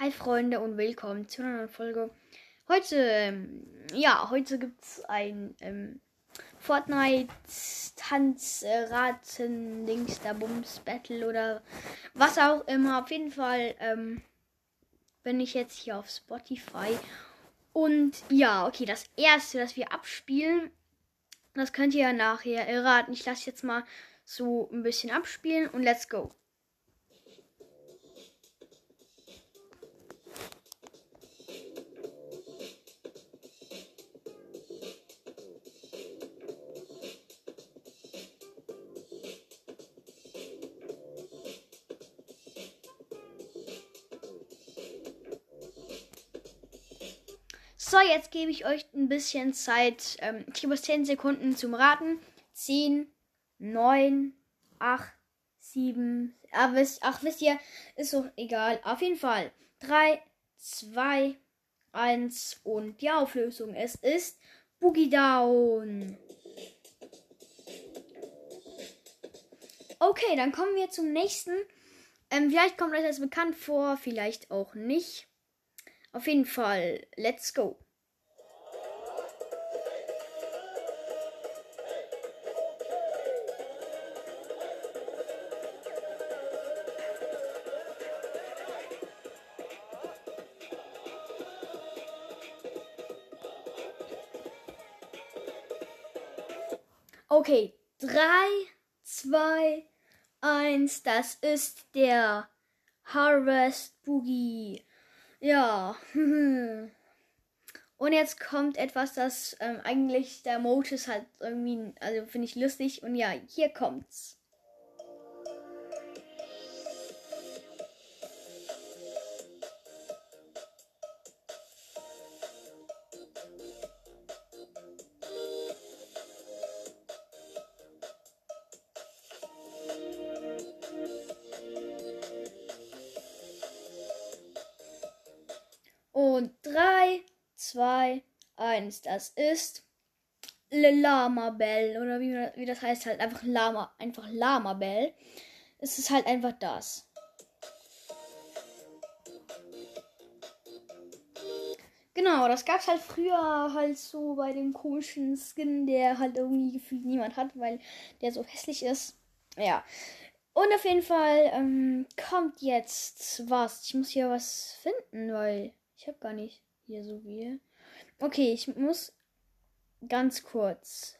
Hi Freunde und willkommen zu einer neuen Folge. Heute, ähm, ja, heute gibt es ein ähm, Fortnite Tanz, äh, Raten, Dings, da Bums, Battle oder was auch immer. Auf jeden Fall ähm, bin ich jetzt hier auf Spotify. Und ja, okay, das erste, das wir abspielen, das könnt ihr ja nachher erraten. Ich lasse jetzt mal so ein bisschen abspielen und let's go. So, jetzt gebe ich euch ein bisschen Zeit. Ähm, ich gebe euch 10 Sekunden zum Raten. 10, 9, 8, 7. Ach wisst, ihr, ist doch egal. Auf jeden Fall. 3, 2, 1 und die Auflösung. Es ist Boogie Down. Okay, dann kommen wir zum nächsten. Ähm, vielleicht kommt euch das bekannt vor, vielleicht auch nicht. Auf jeden Fall, let's go. Okay, 3, 2, 1, das ist der Harvest Boogie. Ja. Und jetzt kommt etwas, das ähm, eigentlich der Motus halt irgendwie, also finde ich lustig. Und ja, hier kommt's. 1. Das ist Lama Bell. Oder wie, wie das heißt, halt einfach Lama. Einfach Lama Bell. Es ist halt einfach das. Genau, das gab es halt früher halt so bei dem komischen Skin, der halt irgendwie gefühlt niemand hat, weil der so hässlich ist. Ja. Und auf jeden Fall ähm, kommt jetzt was. Ich muss hier was finden, weil ich habe gar nicht hier so viel. Okay, ich muss ganz kurz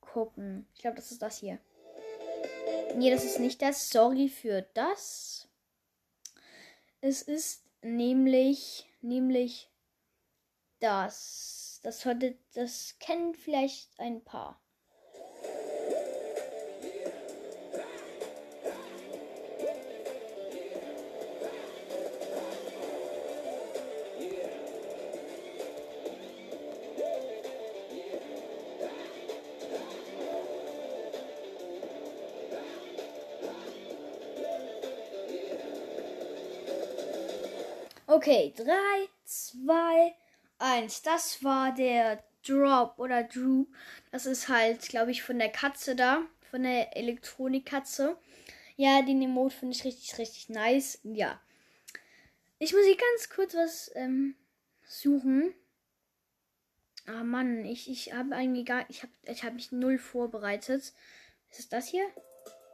gucken. Ich glaube, das ist das hier. Nee, das ist nicht das. Sorry für das. Es ist nämlich, nämlich das. Das heute, das kennen vielleicht ein paar. Okay, 3, 2, 1. Das war der Drop oder Droop. Das ist halt, glaube ich, von der Katze da. Von der Elektronikkatze. Ja, den Emote finde ich richtig, richtig nice. Ja. Ich muss hier ganz kurz was ähm, suchen. Ah Mann, ich, ich habe eigentlich gar. Ich habe ich hab mich null vorbereitet. Ist es das hier?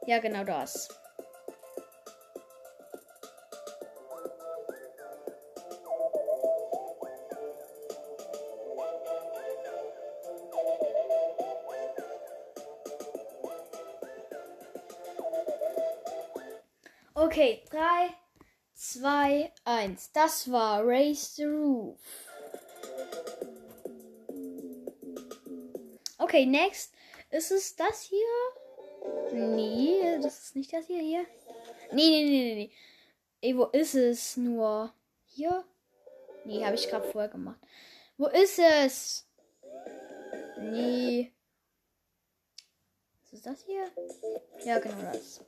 Ja, genau das. Okay, 3, 2, 1. Das war Raise the Roof. Okay, next. Ist es das hier? Nee, das ist nicht das hier. Hier. Nee, nee, nee, nee. Ey, wo ist es nur? Hier? Nee, habe ich gerade vorher gemacht. Wo ist es? Nee. Ist es das hier? Ja, genau das.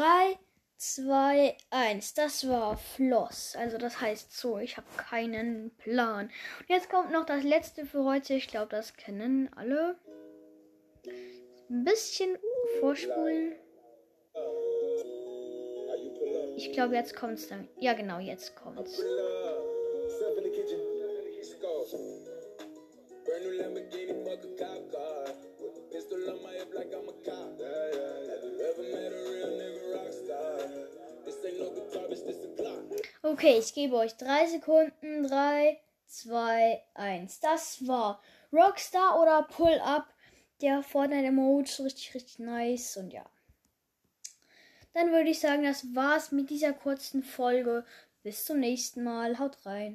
3, 2, 1. Das war Floss. Also das heißt so, ich habe keinen Plan. Und jetzt kommt noch das letzte für heute. Ich glaube, das kennen alle. Ein bisschen vorspulen. Ich glaube, jetzt kommt's dann. Ja, genau, jetzt kommt's. Okay, ich gebe euch drei Sekunden. Drei, zwei, eins. Das war Rockstar oder Pull Up. Der Fortnite-Emote. Richtig, richtig nice. Und ja. Dann würde ich sagen, das war's mit dieser kurzen Folge. Bis zum nächsten Mal. Haut rein.